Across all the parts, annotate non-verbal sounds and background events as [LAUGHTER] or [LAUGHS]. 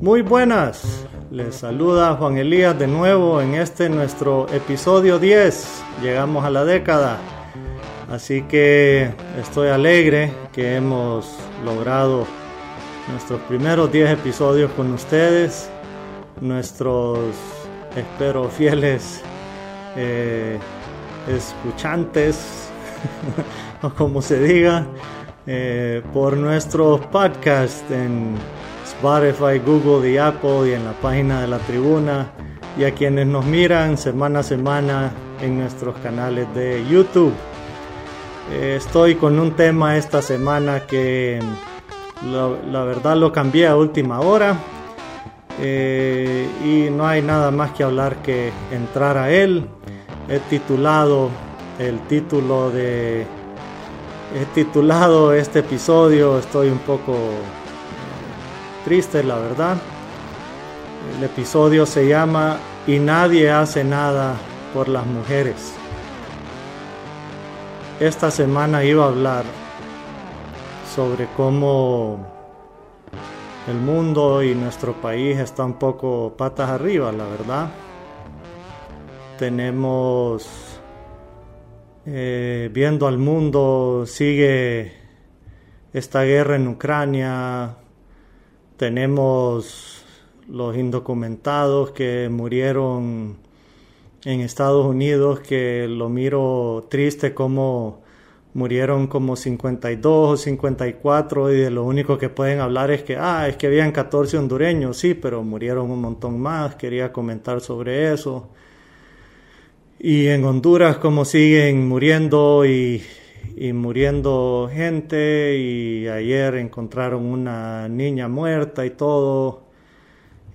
Muy buenas, les saluda Juan Elías de nuevo en este nuestro episodio 10. Llegamos a la década, así que estoy alegre que hemos logrado nuestros primeros 10 episodios con ustedes, nuestros, espero, fieles eh, escuchantes, [LAUGHS] o como se diga, eh, por nuestros podcasts en Spotify, Google y Apple y en la página de la tribuna y a quienes nos miran semana a semana en nuestros canales de YouTube. Eh, estoy con un tema esta semana que la verdad lo cambié a última hora eh, y no hay nada más que hablar que entrar a él. He titulado el título de he titulado este episodio, estoy un poco triste, la verdad. El episodio se llama Y nadie hace nada por las mujeres. Esta semana iba a hablar sobre cómo el mundo y nuestro país está un poco patas arriba, la verdad. Tenemos, eh, viendo al mundo, sigue esta guerra en Ucrania, tenemos los indocumentados que murieron en Estados Unidos, que lo miro triste como murieron como 52 o 54 y de lo único que pueden hablar es que, ah, es que habían 14 hondureños, sí, pero murieron un montón más, quería comentar sobre eso. Y en Honduras como siguen muriendo y y muriendo gente y ayer encontraron una niña muerta y todo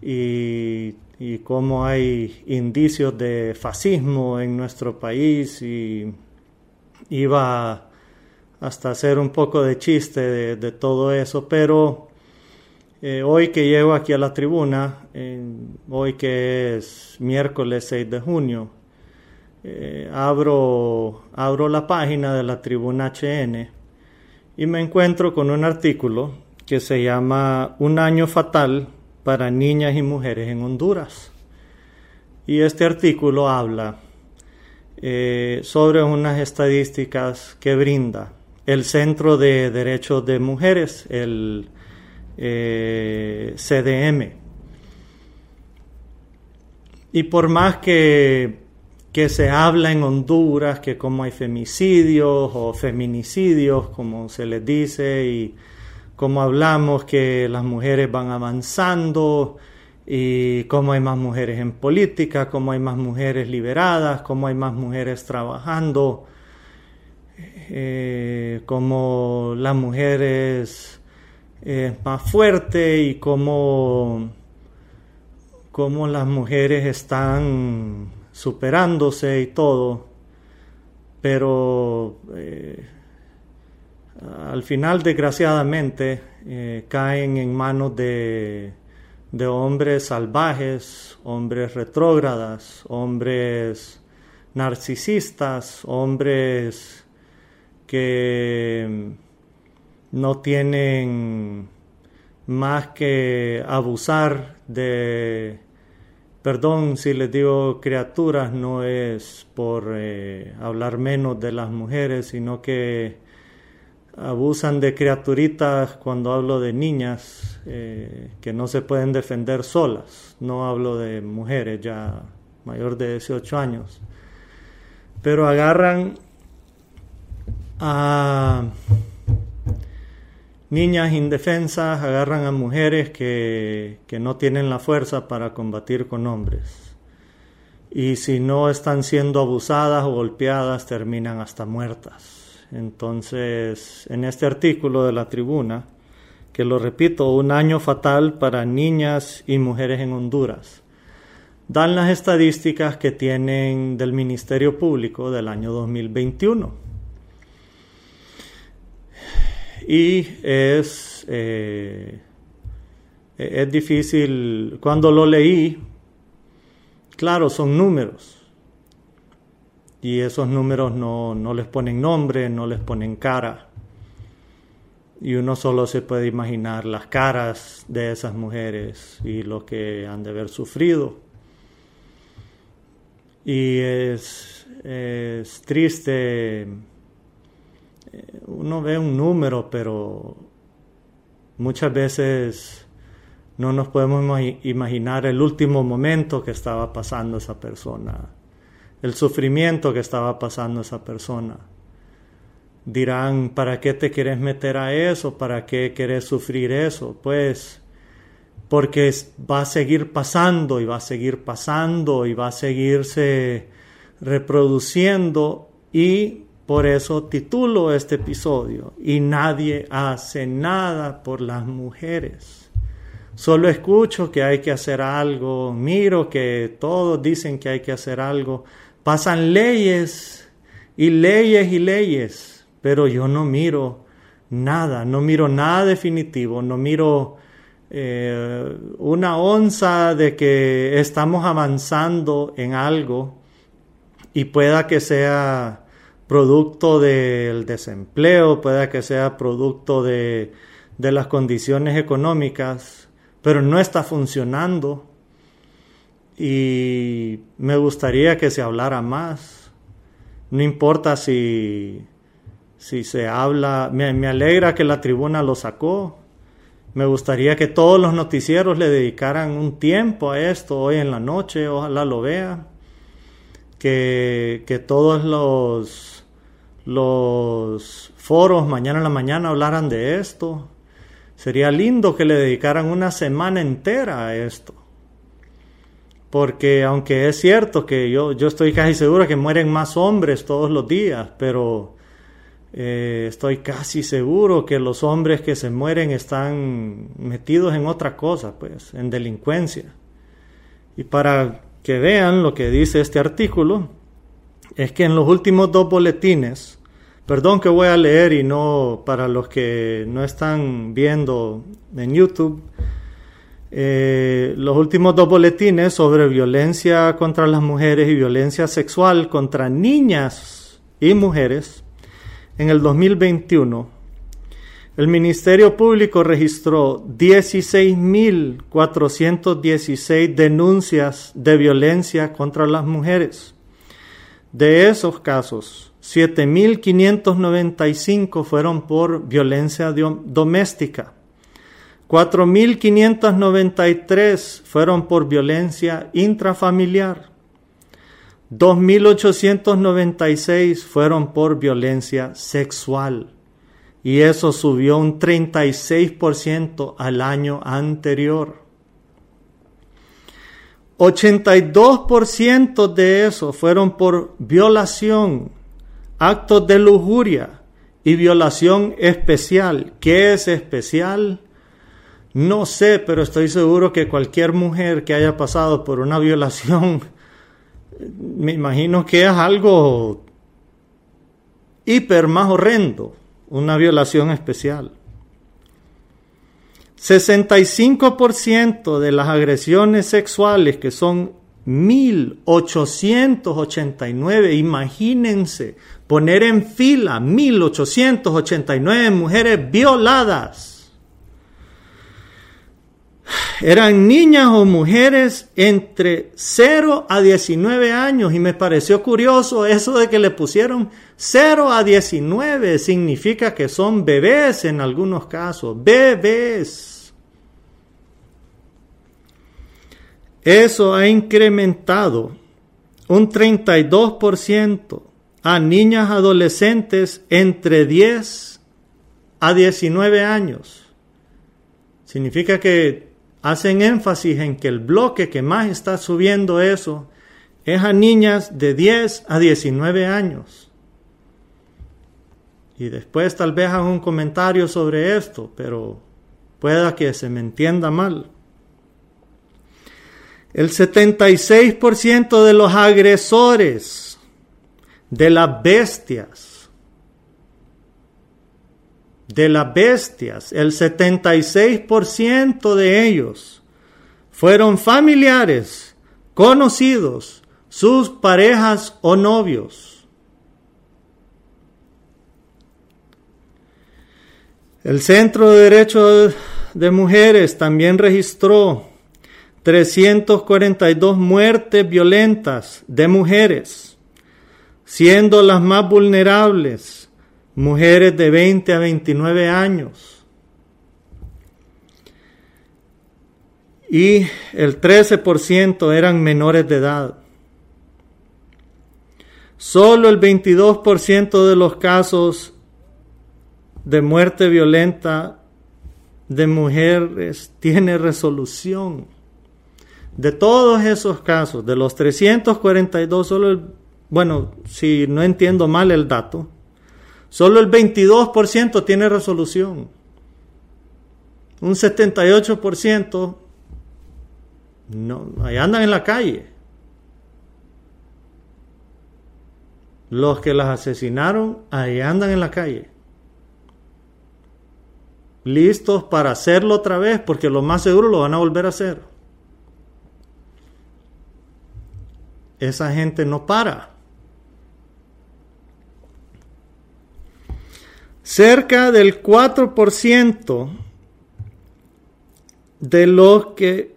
y, y cómo hay indicios de fascismo en nuestro país y iba hasta hacer un poco de chiste de, todo eso, pero eh, hoy que llego aquí a la tribuna, hoy que es miércoles 6 de junio, eh, abro, abro la página de la tribuna HN y me encuentro con un artículo que se llama Un año fatal para niñas y mujeres en Honduras. Y este artículo habla eh, sobre unas estadísticas que brinda el Centro de Derechos de Mujeres, el eh, CDM. Y por más que que se habla en Honduras, que como hay femicidios o feminicidios, como se les dice, y como hablamos que las mujeres van avanzando, y cómo hay más mujeres en política, cómo hay más mujeres liberadas, cómo hay más mujeres trabajando, eh, cómo la mujer es más fuerte y cómo, cómo las mujeres están superándose y todo, pero eh, al final desgraciadamente eh, caen en manos de, de hombres salvajes, hombres retrógradas, hombres narcisistas, hombres que no tienen más que abusar de Perdón si les digo criaturas, no es por eh, hablar menos de las mujeres, sino que abusan de criaturitas cuando hablo de niñas eh, que no se pueden defender solas. No hablo de mujeres ya mayor de 18 años. Pero agarran a niñas indefensas agarran a mujeres que, no tienen la fuerza para combatir con hombres. Y si no están siendo abusadas o golpeadas, terminan hasta muertas. Entonces, en este artículo de la tribuna, que lo repito, un año fatal para niñas y mujeres en Honduras, dan las estadísticas que tienen del Ministerio Público del año 2021 y es, eh, es difícil, cuando lo leí, claro, son números y esos números no, no les ponen nombre, no les ponen cara. y uno solo se puede imaginar las caras de esas mujeres y lo que han de haber sufrido. Y es, es triste, uno ve un número, pero muchas veces no nos podemos imaginar el último momento que estaba pasando esa persona, el sufrimiento que estaba pasando esa persona. Dirán, ¿para qué te quieres meter a eso? ¿Para qué quieres sufrir eso? Pues porque va a seguir pasando y va a seguir pasando y va a seguirse reproduciendo y por eso titulo este episodio y nadie hace nada por las mujeres. Solo escucho que hay que hacer algo, miro que todos dicen que hay que hacer algo, pasan leyes y leyes y leyes pero yo no miro nada, no miro nada definitivo, no miro eh, una onza de que estamos avanzando en algo y pueda que sea producto del desempleo, pueda que sea producto de, de las condiciones económicas, pero no está funcionando y me gustaría que se hablara más. No importa si si se habla, me, alegra que la tribuna lo sacó. Me gustaría que todos los noticieros le dedicaran un tiempo a esto hoy en la noche, ojalá lo vea. Que, todos los, los foros mañana en la mañana hablaran de esto. Sería lindo que le dedicaran una semana entera a esto. Porque aunque es cierto que yo, yo estoy casi seguro que mueren más hombres todos los días, pero eh, estoy casi seguro que los hombres que se mueren están metidos en otra cosa, pues, en delincuencia. Y para que vean lo que dice este artículo, es que en los últimos dos boletines, perdón que voy a leer y no para los que no están viendo en YouTube, eh, los últimos dos boletines sobre violencia contra las mujeres y violencia sexual contra niñas y mujeres en el 2021, el Ministerio Público registró 16.416 denuncias de violencia contra las mujeres. De esos casos, 7.595 fueron por violencia doméstica, 4.593 fueron por violencia intrafamiliar, 2.896 fueron por violencia sexual y eso subió un 36% al año anterior. 82% de eso fueron por violación, actos de lujuria y violación especial. ¿Qué es especial? No sé, pero estoy seguro que cualquier mujer que haya pasado por una violación [LAUGHS] me imagino que es algo hiper más horrendo, una violación especial. 65% de las agresiones sexuales, que son 1889, imagínense poner en fila 1889 mujeres violadas eran niñas o mujeres entre 0 a 19 años y me pareció curioso eso de que le pusieron 0 a 19 significa que son bebés en algunos casos, bebés. Eso ha incrementado un 32% a niñas adolescentes entre 10 a 19 años. Significa que hacen énfasis en que el bloque que más está subiendo eso es a niñas de 10 a 19 años. Y después tal vez hagan un comentario sobre esto, pero pueda que se me entienda mal. El 76% de los agresores de las bestias de las bestias, el 76% de ellos fueron familiares, conocidos, sus parejas o novios. El Centro de Derechos de Mujeres también registró 342 muertes violentas de mujeres, siendo las más vulnerables mujeres de 20 a 29 años. Y el 13% eran menores de edad. Solo el 22% de los casos de muerte violenta de mujeres tiene resolución. De todos esos casos, de los 342, solo el, bueno, si no entiendo mal el dato, solo el 22% tiene resolución. Un 78% no, ahí andan en la calle. Los que las asesinaron, ahí andan en la calle. Listos para hacerlo otra vez, porque lo más seguro lo van a volver a hacer. Esa gente no para. Cerca del 4% de los que...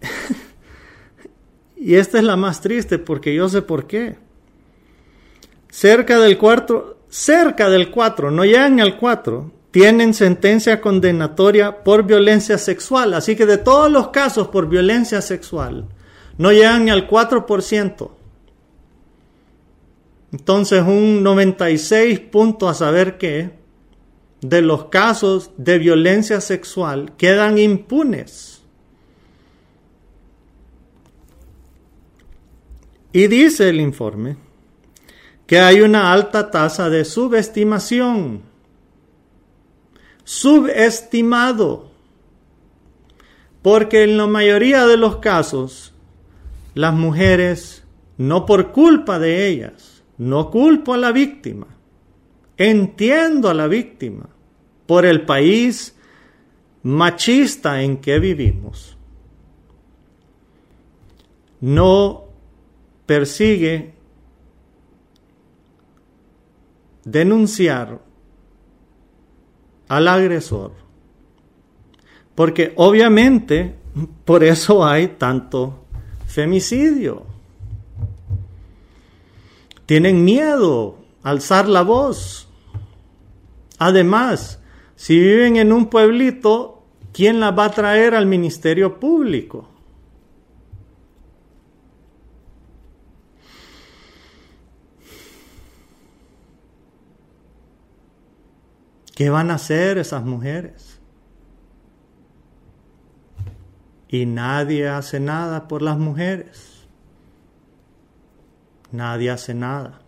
[LAUGHS] y esta es la más triste porque yo sé por qué. Cerca del 4, cerca del 4, no llegan al 4, tienen sentencia condenatoria por violencia sexual. Así que de todos los casos por violencia sexual, no llegan ni al 4%. Entonces un 96 punto a saber que de los casos de violencia sexual quedan impunes. Y dice el informe que hay una alta tasa de subestimación. Subestimado. Porque en la mayoría de los casos las mujeres, no por culpa de ellas, no culpo a la víctima, entiendo a la víctima por el país machista en que vivimos. No persigue denunciar al agresor. Porque obviamente [LAUGHS] por eso hay tanto femicidio. Tienen miedo a alzar la voz. Además, si viven en un pueblito, ¿quién las va a traer al ministerio público? ¿Qué van a hacer esas mujeres? y nadie hace nada por las mujeres. Nadie hace nada.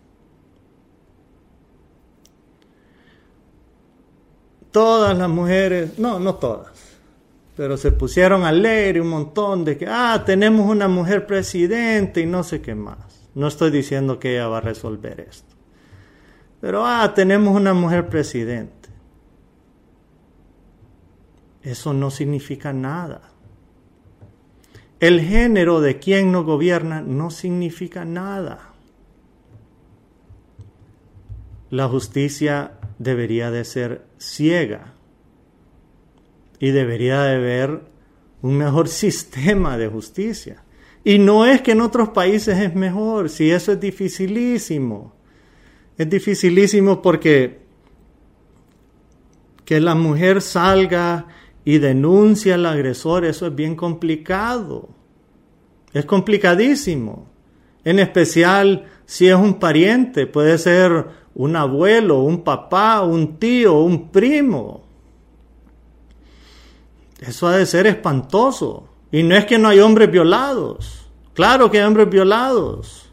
Todas las mujeres, no, no todas, pero se pusieron a leer un montón de que, ah, tenemos una mujer presidente y no sé qué más. No estoy diciendo que ella va a resolver esto. Pero, ah, tenemos una mujer presidente. Eso no significa nada. El género de quien no gobierna no significa nada. La justicia debería de ser ciega y debería de haber un mejor sistema de justicia. Y no es que en otros países es mejor, si eso es dificilísimo. Es dificilísimo porque que la mujer salga y denuncia al agresor, eso es bien complicado. Es complicadísimo. En especial si es un pariente, puede ser un abuelo, un papá, un tío, un primo. Eso ha de ser espantoso. Y no es que no hay hombres violados. Claro que hay hombres violados.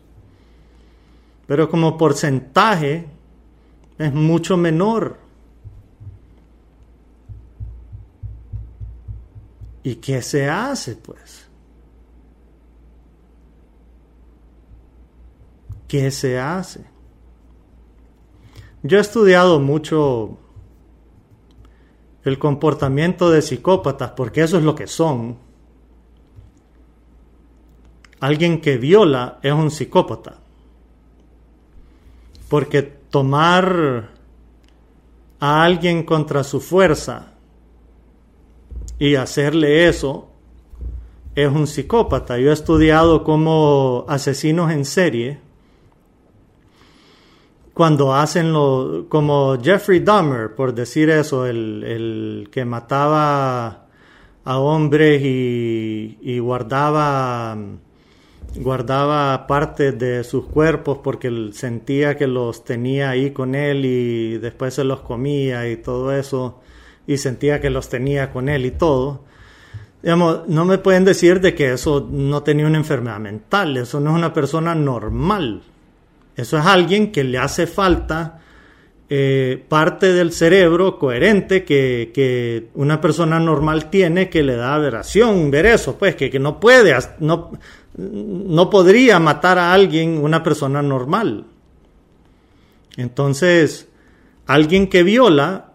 Pero como porcentaje es mucho menor. ¿Y qué se hace, pues? ¿Qué se hace? Yo he estudiado mucho el comportamiento de psicópatas, porque eso es lo que son. Alguien que viola es un psicópata. Porque tomar a alguien contra su fuerza y hacerle eso es un psicópata. Yo he estudiado como asesinos en serie, cuando hacen lo, como Jeffrey Dahmer, por decir eso, el, que mataba a hombres y, guardaba guardaba parte de sus cuerpos porque sentía que los tenía ahí con él y después se los comía y todo eso y sentía que los tenía con él y todo. Digamos, no me pueden decir de que eso no tenía una enfermedad mental, eso no es una persona normal. Eso es alguien que le hace falta eh, parte del cerebro coherente que, que, una persona normal tiene que le da aberración ver eso, pues que, que no puede, no, no podría matar a alguien una persona normal. Entonces, alguien que viola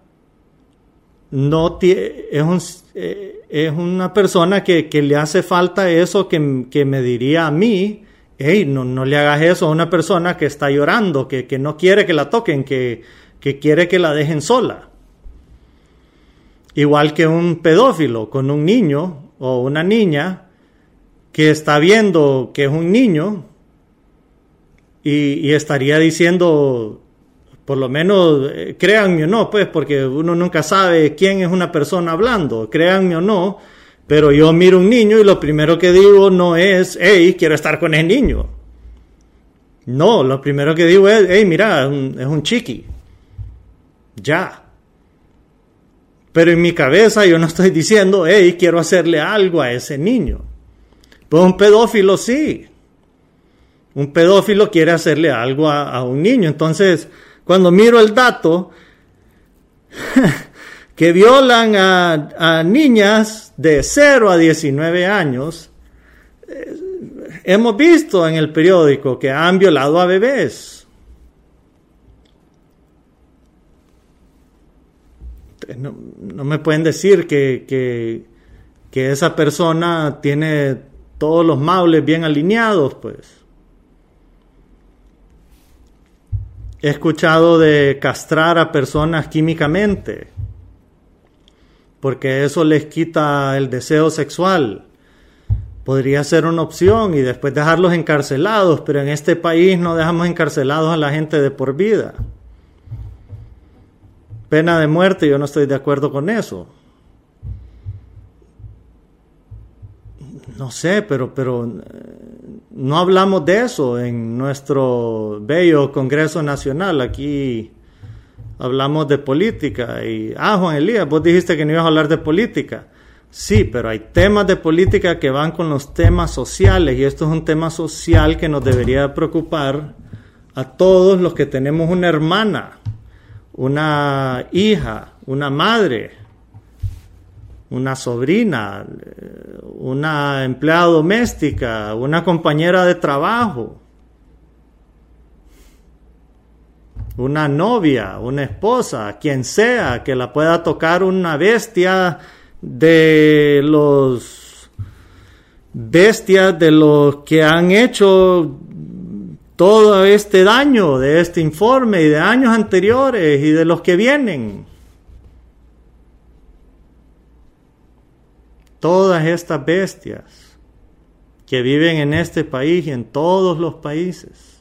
no es, eh, es una persona que, le hace falta eso que, me diría a mí, hey, no, no, le hagas eso a una persona que está llorando, que, no quiere que la toquen, que, que quiere que la dejen sola. Igual que un pedófilo con un niño o una niña que está viendo que es un niño y, estaría diciendo, por lo menos, eh, créanme o no, pues, porque uno nunca sabe quién es una persona hablando, créanme o no, pero yo miro un niño y lo primero que digo no es, hey, quiero estar con ese niño. No, lo primero que digo es, hey, mira, es un, chiqui. Ya. Pero en mi cabeza yo no estoy diciendo, hey, quiero hacerle algo a ese niño. Pues un pedófilo sí. Un pedófilo quiere hacerle algo a, un niño. Entonces, cuando miro el dato, [LAUGHS] que violan a, niñas de 0 a 19 años, eh, hemos visto en el periódico que han violado a bebés. No, me pueden decir que, que, que esa persona tiene todos los maules bien alineados, pues. He escuchado de castrar a personas químicamente, porque eso les quita el deseo sexual. Podría ser una opción y después dejarlos encarcelados, pero en este país no dejamos encarcelados a la gente de por vida. Pena de muerte, yo no estoy de acuerdo con eso. No sé, pero, pero eh, no hablamos de eso en nuestro bello Congreso Nacional. Aquí hablamos de política. Y, ah, Juan Elías, vos dijiste que no ibas a hablar de política. Sí, pero hay temas de política que van con los temas sociales y esto es un tema social que nos debería preocupar a todos los que tenemos una hermana, una hija, una madre, una sobrina, una empleada doméstica, una compañera de trabajo, una novia, una esposa, quien sea que la pueda tocar una bestia de los bestias de los que han hecho todo este daño de este informe y de años anteriores y de los que vienen. todas estas bestias que viven en este país y en todos los países.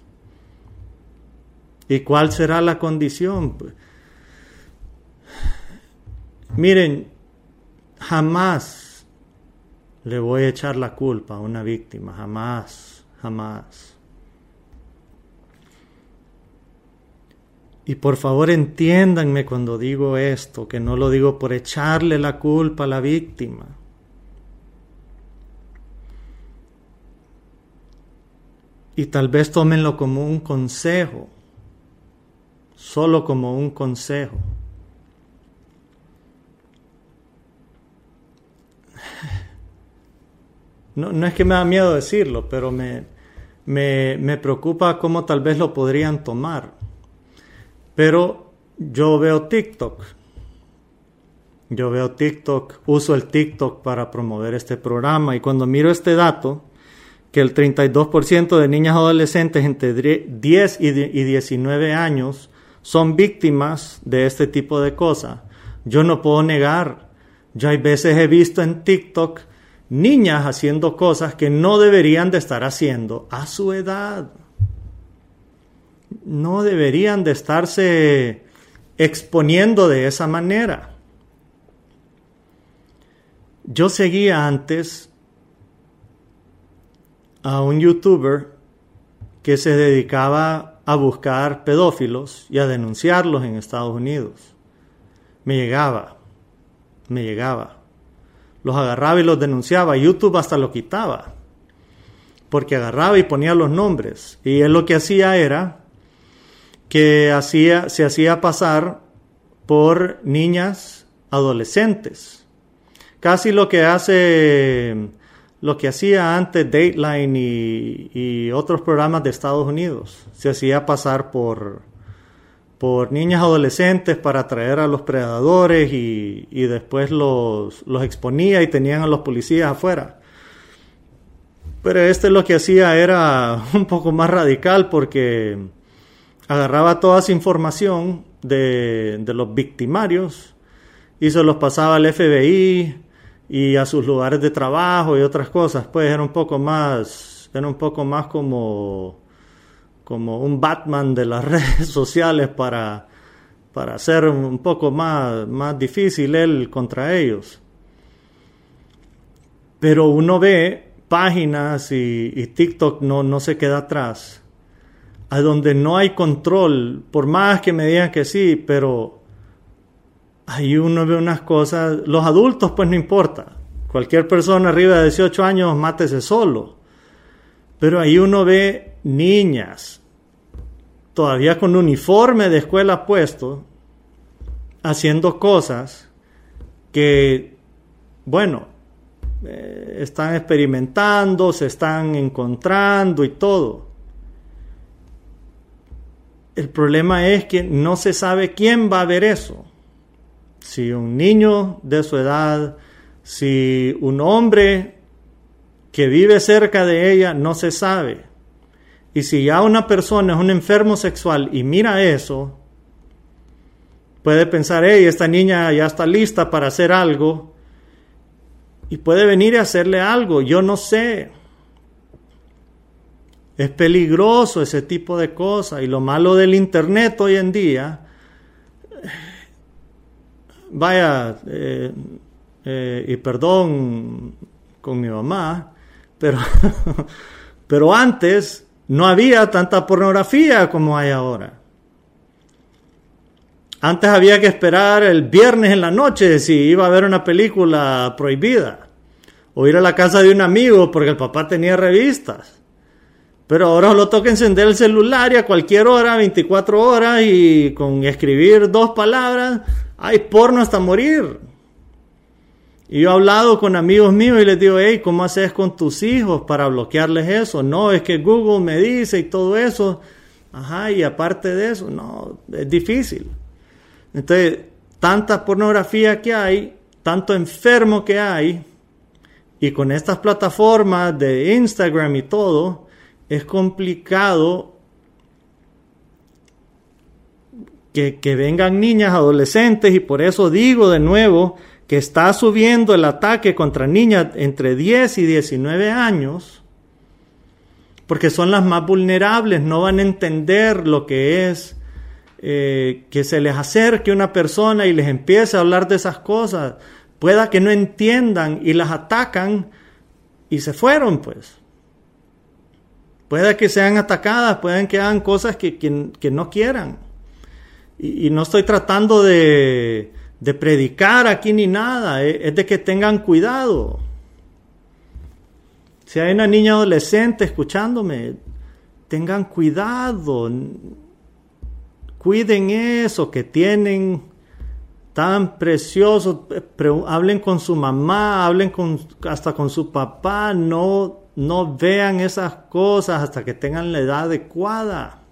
¿Y cuál será la condición? Miren, jamás le voy a echar la culpa a una víctima, jamás, jamás. Y por favor entiéndanme cuando digo esto, que no lo digo por echarle la culpa a la víctima. y tal vez tómenlo como un consejo, solo como un consejo. No, no, es que me da miedo decirlo, pero me, me, me preocupa cómo tal vez lo podrían tomar. Pero yo veo TikTok. Yo veo TikTok, uso el TikTok para promover este programa y cuando miro este dato, que el 32% de niñas adolescentes entre 10 y 19 años son víctimas de este tipo de cosas. Yo no puedo negar, yo hay veces he visto en TikTok niñas haciendo cosas que no deberían de estar haciendo a su edad. No deberían de estarse exponiendo de esa manera. Yo seguía antes a un youtuber que se dedicaba a buscar pedófilos y a denunciarlos en Estados Unidos. Me llegaba, me llegaba. Los agarraba y los denunciaba. YouTube hasta lo quitaba. Porque agarraba y ponía los nombres. Y él lo que hacía era que hacía, se hacía pasar por niñas adolescentes casi lo que hace, lo que hacía antes Dateline y, otros programas de Estados Unidos. Se hacía pasar por, por niñas adolescentes para atraer a los predadores y, y después los, los exponía y tenían a los policías afuera. Pero este lo que hacía era [LAUGHS] un poco más radical porque agarraba toda esa información de, de, los victimarios y se los pasaba al FBI y a sus lugares de trabajo y otras cosas, pues era un poco más, era un poco más como, como un Batman de las [LAUGHS] redes sociales para, para hacer un poco más, más difícil él contra ellos. Pero uno ve páginas y, TikTok no, no se queda atrás, a donde no hay control, por más que me digan que sí, pero ahí uno ve unas cosas, los adultos pues no importa, cualquier persona arriba de 18 años mátese solo, pero ahí uno ve niñas todavía con uniforme de escuela puesto, haciendo cosas que, bueno, eh, están experimentando, se están encontrando y todo. El problema es que no se sabe quién va a ver eso si un niño de su edad, si un hombre que vive cerca de ella, no se sabe. Y si ya una persona es un enfermo sexual y mira eso, puede pensar, hey, esta niña ya está lista para hacer algo y puede venir a hacerle algo, yo no sé. Es peligroso ese tipo de cosas y lo malo del Internet hoy en día vaya, eh, eh, y perdón con mi mamá, pero, [LAUGHS] pero antes no había tanta pornografía como hay ahora. Antes había que esperar el viernes en la noche si iba a ver una película prohibida. O ir a la casa de un amigo porque el papá tenía revistas. Pero ahora lo toca encender el celular y a cualquier hora, 24 horas, y con escribir dos palabras, hay porno hasta morir. Y yo he hablado con amigos míos y les digo, hey, ¿cómo haces con tus hijos para bloquearles eso? No, es que Google me dice y todo eso. Ajá, y aparte de eso, no, es difícil. Entonces, tanta pornografía que hay, tanto enfermo que hay, y con estas plataformas de Instagram y todo, es complicado que, vengan niñas, adolescentes, y por eso digo de nuevo que está subiendo el ataque contra niñas entre 10 y 19 años, porque son las más vulnerables, no van a entender lo que es eh, que se les acerque una persona y les empiece a hablar de esas cosas, pueda que no entiendan y las atacan y se fueron, pues. Pueda que sean atacadas, pueden que hagan cosas que, que no quieran. Y, no estoy tratando de, predicar aquí ni nada, eh, es de que tengan cuidado. Si hay una niña adolescente escuchándome, tengan cuidado, cuiden eso que tienen tan precioso, hablen con su mamá, hablen con, hasta con su papá, no, no vean esas cosas hasta que tengan la edad adecuada.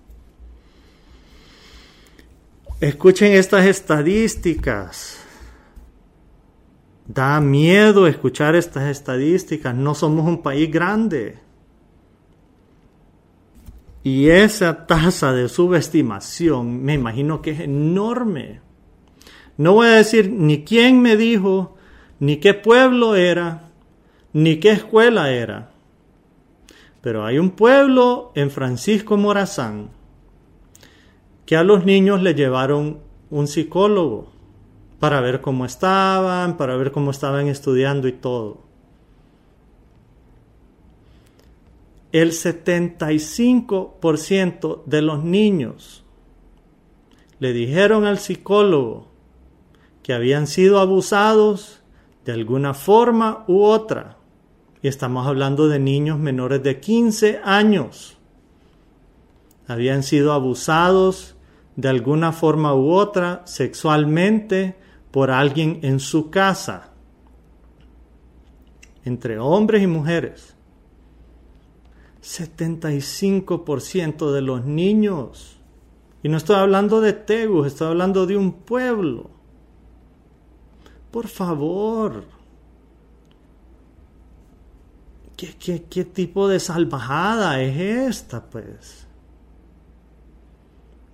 Escuchen estas estadísticas. Da miedo escuchar estas estadísticas. No somos un país grande. Y esa tasa de subestimación me imagino que es enorme. No voy a decir ni quién me dijo, ni qué pueblo era, ni qué escuela era. Pero hay un pueblo en Francisco Morazán que a los niños le llevaron un psicólogo para ver cómo estaban, para ver cómo estaban estudiando y todo. El 75% de los niños le dijeron al psicólogo que habían sido abusados de alguna forma u otra. Y estamos hablando de niños menores de 15 años. Habían sido abusados de alguna forma u otra sexualmente por alguien en su casa, entre hombres y mujeres. 75% de los niños. Y no estoy hablando de Tegus, estoy hablando de un pueblo. Por favor. ¿Qué, qué, qué tipo de salvajada es esta, pues?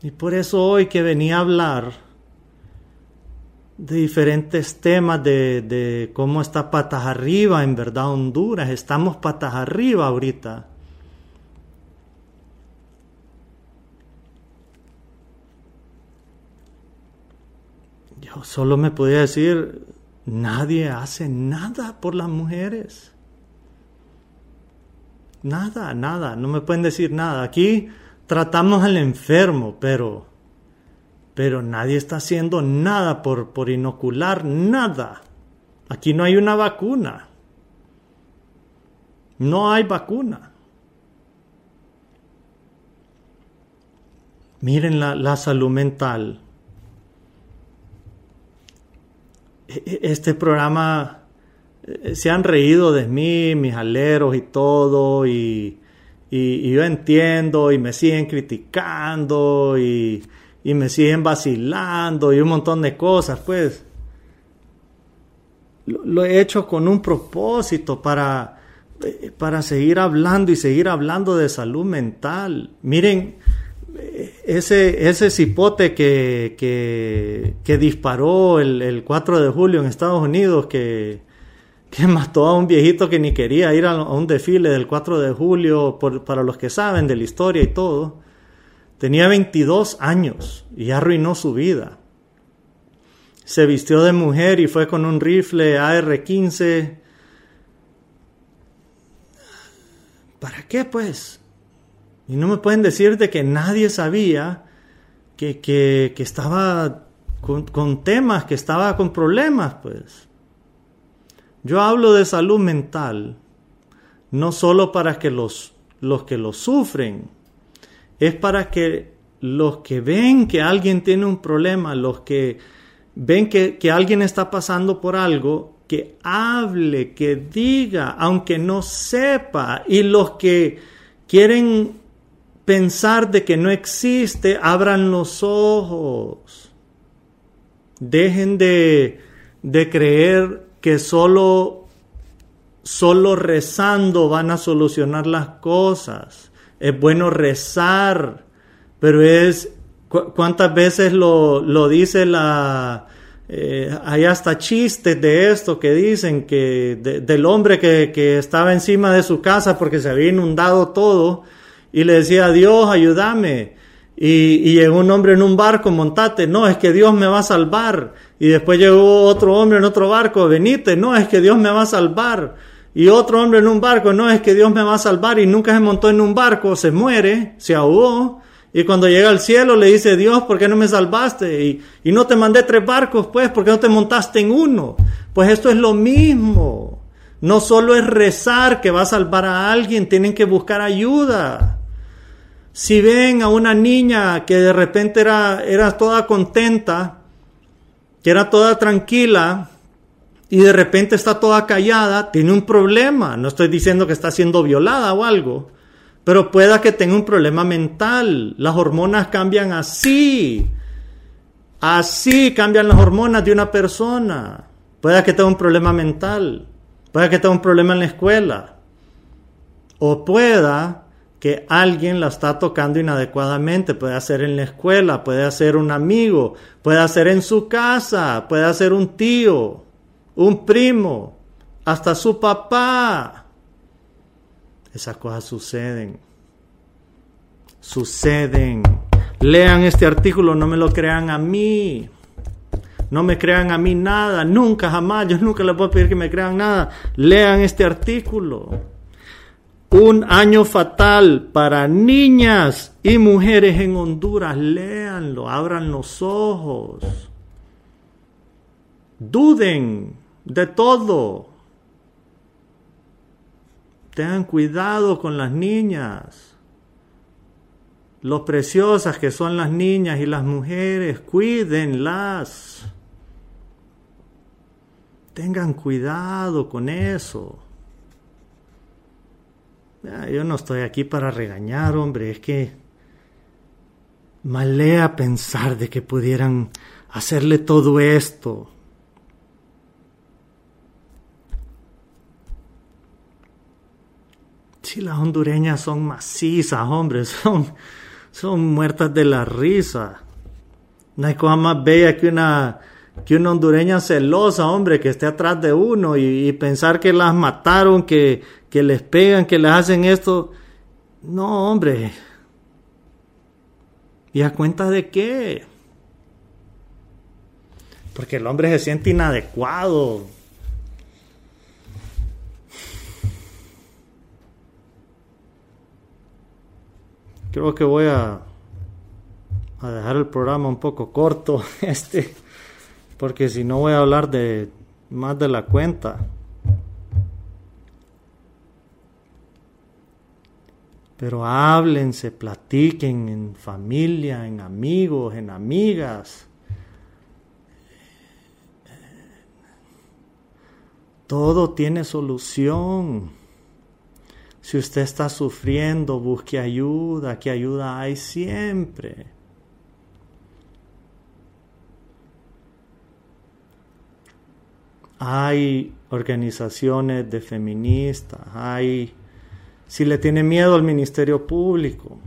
Y por eso hoy que venía a hablar de diferentes temas de, cómo está patas arriba, en verdad Honduras, estamos patas arriba ahorita. Yo solo me podía decir, nadie hace nada por las mujeres. Nada, nada, no me pueden decir nada. Aquí tratamos al enfermo, pero pero nadie está haciendo nada por, por inocular nada. Aquí no hay una vacuna. No hay vacuna. Miren la, la, salud mental. E, e, este programa eh, se han reído de mí, mis aleros y todo, y, y yo entiendo, y me siguen criticando, y, y me siguen vacilando y un montón de cosas, pues. Lo, he hecho con un propósito para, eh, para seguir hablando y seguir hablando de salud mental. Miren, ese, ese cipote que, que, disparó el, 4 de julio en Estados Unidos, que, que mató a un viejito que ni quería ir a, un desfile del 4 de julio, para los que saben de la historia y todo. Tenía 22 años y arruinó su vida. Se vistió de mujer y fue con un rifle AR-15. ¿Para qué pues? Y no me pueden decir de que nadie sabía que, que, estaba con, con, temas, que estaba con problemas, pues. Yo hablo de salud mental, no solo para que los, los que lo sufren es para que los que ven que alguien tiene un problema, los que ven que, alguien está pasando por algo, que hable, que diga, aunque no sepa, y los que quieren pensar de que no existe, abran los ojos. Dejen de, de creer que solo, solo rezando van a solucionar las cosas. Es bueno rezar, pero es cuántas veces lo, lo dice la... Eh, hay hasta chistes de esto que dicen que del hombre que, que, estaba encima de su casa porque se había inundado todo y le decía Dios ayúdame y, y llegó un hombre en un barco montate no es que Dios me va a salvar y después llegó otro hombre en otro barco venite no es que Dios me va a salvar y otro hombre en un barco, no es que Dios me va a salvar y nunca se montó en un barco, se muere, se ahogó. Y cuando llega al cielo le dice, Dios, ¿por qué no me salvaste? Y, y no te mandé tres barcos, pues, ¿por qué no te montaste en uno? Pues esto es lo mismo. No solo es rezar que va a salvar a alguien, tienen que buscar ayuda. Si ven a una niña que de repente era, era toda contenta, que era toda tranquila, y de repente está toda callada, tiene un problema. No estoy diciendo que está siendo violada o algo, pero pueda que tenga un problema mental. Las hormonas cambian así. Así cambian las hormonas de una persona. Pueda que tenga un problema mental. Pueda que tenga un problema en la escuela. O pueda que alguien la está tocando inadecuadamente. Puede ser en la escuela, puede ser un amigo, puede ser en su casa, puede ser un tío, un primo, hasta su papá. Esas cosas suceden. Suceden. Lean este artículo, no me lo crean a mí. No me crean a mí nada, nunca, jamás. Yo nunca les puedo pedir que me crean nada. Lean este artículo. Un año fatal para niñas y mujeres en Honduras. Léanlo, abran los ojos. Duden de todo. Tengan cuidado con las niñas. Lo preciosas que son las niñas y las mujeres, cuídenlas. Tengan cuidado con eso. Yo no estoy aquí para regañar, hombre, es que malea pensar de que pudieran hacerle todo esto. Si las hondureñas son macizas, hombre, [LAUGHS] son, son muertas de la risa. No hay cosa más bella que una que una hondureña celosa, hombre, que esté atrás de uno y, pensar que las mataron, que, que les pegan, que les hacen esto. No, hombre. ¿Y a cuenta de qué? Porque el hombre se siente inadecuado. Creo que voy a, a dejar el programa un poco corto. [LAUGHS] Este porque si no voy a hablar de más de la cuenta. Pero háblense, platiquen en familia, en amigos, en amigas. Todo tiene solución. Si usted está sufriendo, busque ayuda, que ayuda hay siempre. Hay organizaciones de feministas, hay... Si le tiene miedo al Ministerio Público,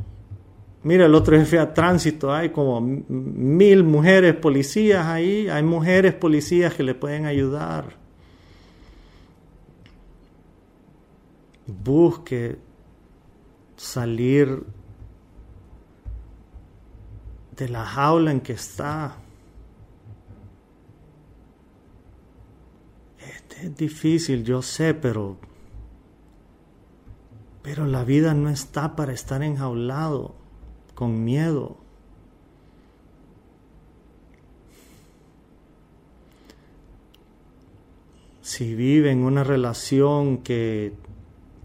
mira el otro jefe a tránsito, hay como mil mujeres policías ahí, hay mujeres policías que le pueden ayudar. Busque salir de la jaula en que está. Es difícil, yo sé, pero pero la vida no está para estar enjaulado con miedo. Si vive en una relación que,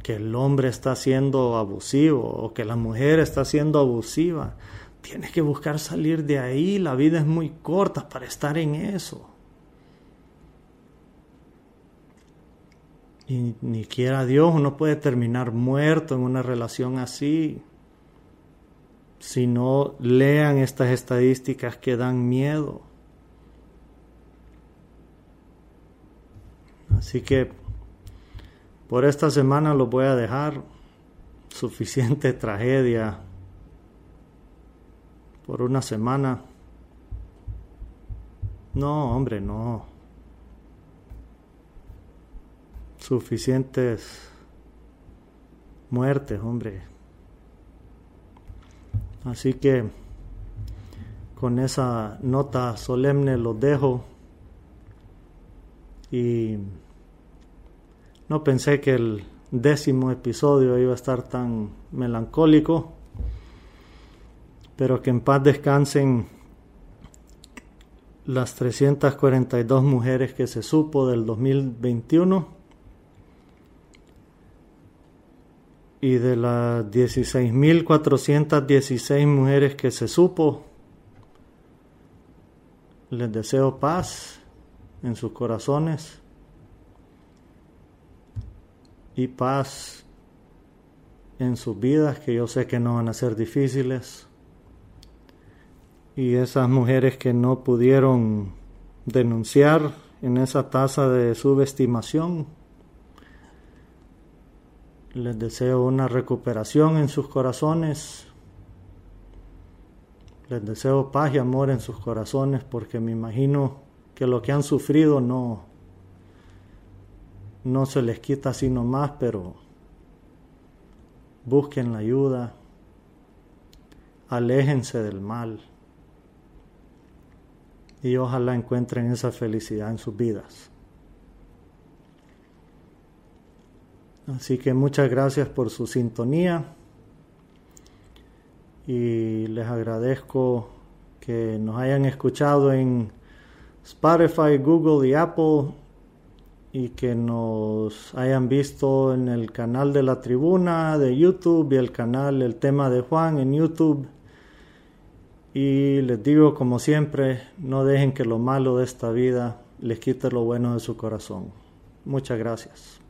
que el hombre está siendo abusivo o que la mujer está siendo abusiva, tienes que buscar salir de ahí. La vida es muy corta para estar en eso. Y ni quiera Dios, uno puede terminar muerto en una relación así. Si no lean estas estadísticas que dan miedo. Así que por esta semana los voy a dejar. Suficiente [LAUGHS] tragedia por una semana. No, hombre, no. Suficientes muertes, hombre. Así que con esa nota solemne los dejo y no pensé que el décimo episodio iba a estar tan melancólico, pero que en paz descansen las 342 mujeres que se supo del 2021 y de las 16.416 mujeres que se supo, les deseo paz en sus corazones y paz en sus vidas, que yo sé que no van a ser difíciles. Y esas mujeres que no pudieron denunciar en esa tasa de subestimación, Les deseo una recuperación en sus corazones. Les deseo paz y amor en sus corazones porque me imagino que lo que han sufrido no, no se les quita así nomás, pero busquen la ayuda, aléjense del mal y ojalá encuentren esa felicidad en sus vidas. Así que muchas gracias por su sintonía y les agradezco que nos hayan escuchado en Spotify, Google y Apple y que nos hayan visto en el canal de la tribuna de YouTube y el canal El tema de Juan en YouTube. Y les digo como siempre, no dejen que lo malo de esta vida les quite lo bueno de su corazón. Muchas gracias.